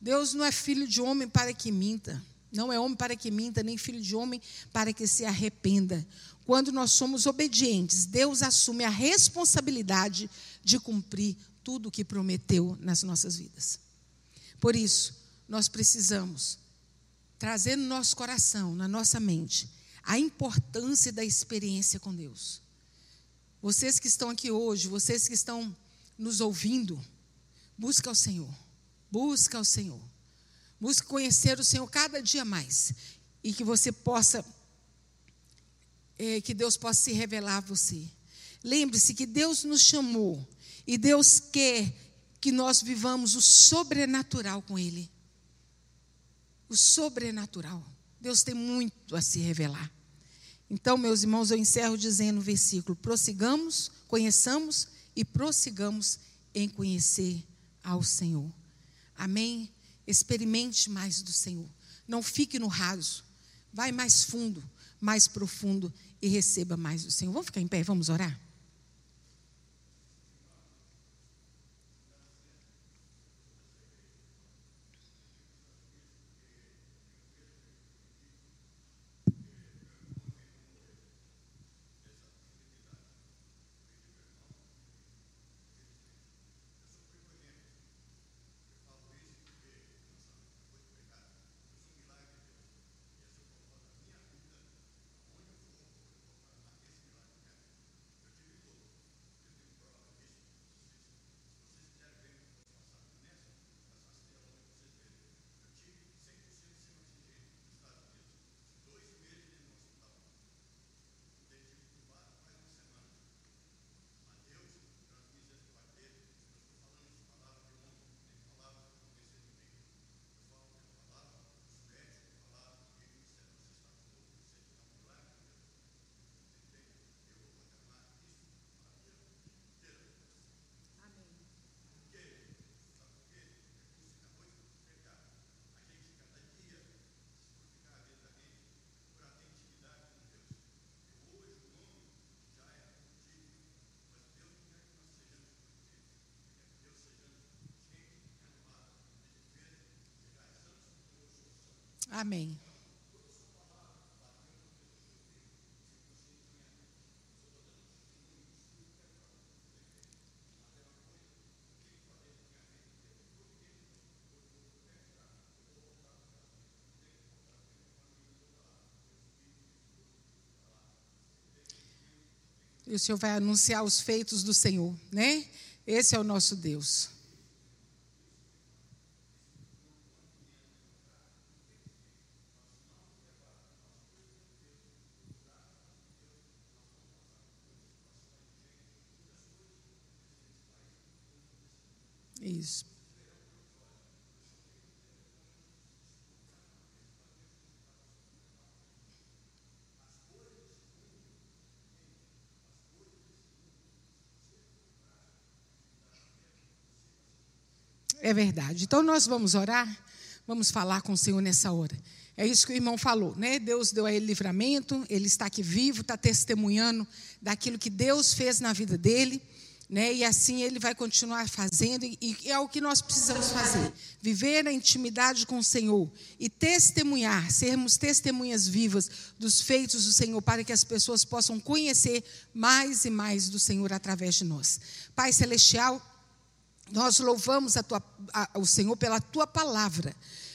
Deus não é filho de homem para que minta. Não é homem para que minta, nem filho de homem para que se arrependa. Quando nós somos obedientes, Deus assume a responsabilidade de cumprir tudo o que prometeu nas nossas vidas. Por isso, nós precisamos trazer no nosso coração, na nossa mente, a importância da experiência com Deus. Vocês que estão aqui hoje, vocês que estão nos ouvindo, busca o Senhor. Busca o Senhor. Busque conhecer o Senhor cada dia mais. E que você possa, é, que Deus possa se revelar a você. Lembre-se que Deus nos chamou e Deus quer que nós vivamos o sobrenatural com Ele. O sobrenatural. Deus tem muito a se revelar. Então, meus irmãos, eu encerro dizendo o versículo: prossigamos, conheçamos e prossigamos em conhecer ao Senhor. Amém? Experimente mais do Senhor. Não fique no raso. Vai mais fundo, mais profundo e receba mais do Senhor. Vamos ficar em pé, vamos orar? Amém. E o Senhor vai anunciar os feitos do Senhor, né? Esse é o nosso Deus. Isso. É verdade. Então nós vamos orar Vamos falar com o Senhor nessa hora. É isso que o irmão falou, né? Deus deu a ele livramento, ele está aqui vivo, está testemunhando daquilo que Deus fez na vida dele. Né? E assim ele vai continuar fazendo, e é o que nós precisamos fazer: viver na intimidade com o Senhor e testemunhar, sermos testemunhas vivas dos feitos do Senhor, para que as pessoas possam conhecer mais e mais do Senhor através de nós. Pai Celestial, nós louvamos a tua, a, o Senhor pela tua palavra.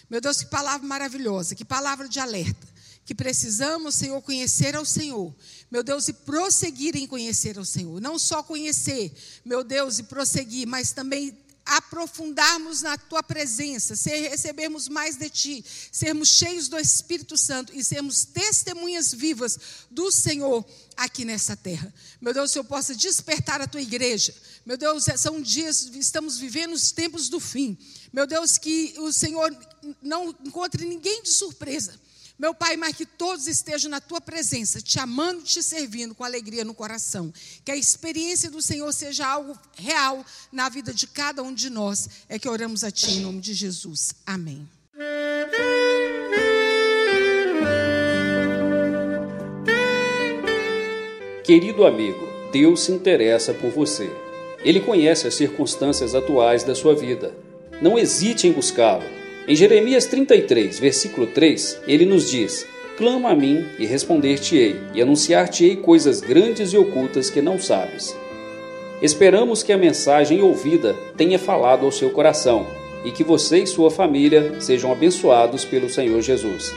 Meu Deus, que palavra maravilhosa, que palavra de alerta que precisamos, Senhor, conhecer ao Senhor. Meu Deus, e prosseguir em conhecer ao Senhor. Não só conhecer, meu Deus, e prosseguir, mas também aprofundarmos na tua presença, ser, recebermos mais de ti, sermos cheios do Espírito Santo e sermos testemunhas vivas do Senhor aqui nessa terra. Meu Deus, o Senhor possa despertar a tua igreja. Meu Deus, são dias, estamos vivendo os tempos do fim. Meu Deus, que o Senhor não encontre ninguém de surpresa meu Pai, mas que todos estejam na tua presença, te amando, te servindo com alegria no coração. Que a experiência do Senhor seja algo real na vida de cada um de nós. É que oramos a Ti em nome de Jesus. Amém. Querido amigo, Deus se interessa por você. Ele conhece as circunstâncias atuais da sua vida. Não hesite em buscá-lo em Jeremias 33, versículo 3, ele nos diz: Clama a mim e responder-te-ei, e anunciar-te-ei coisas grandes e ocultas que não sabes. Esperamos que a mensagem ouvida tenha falado ao seu coração e que você e sua família sejam abençoados pelo Senhor Jesus.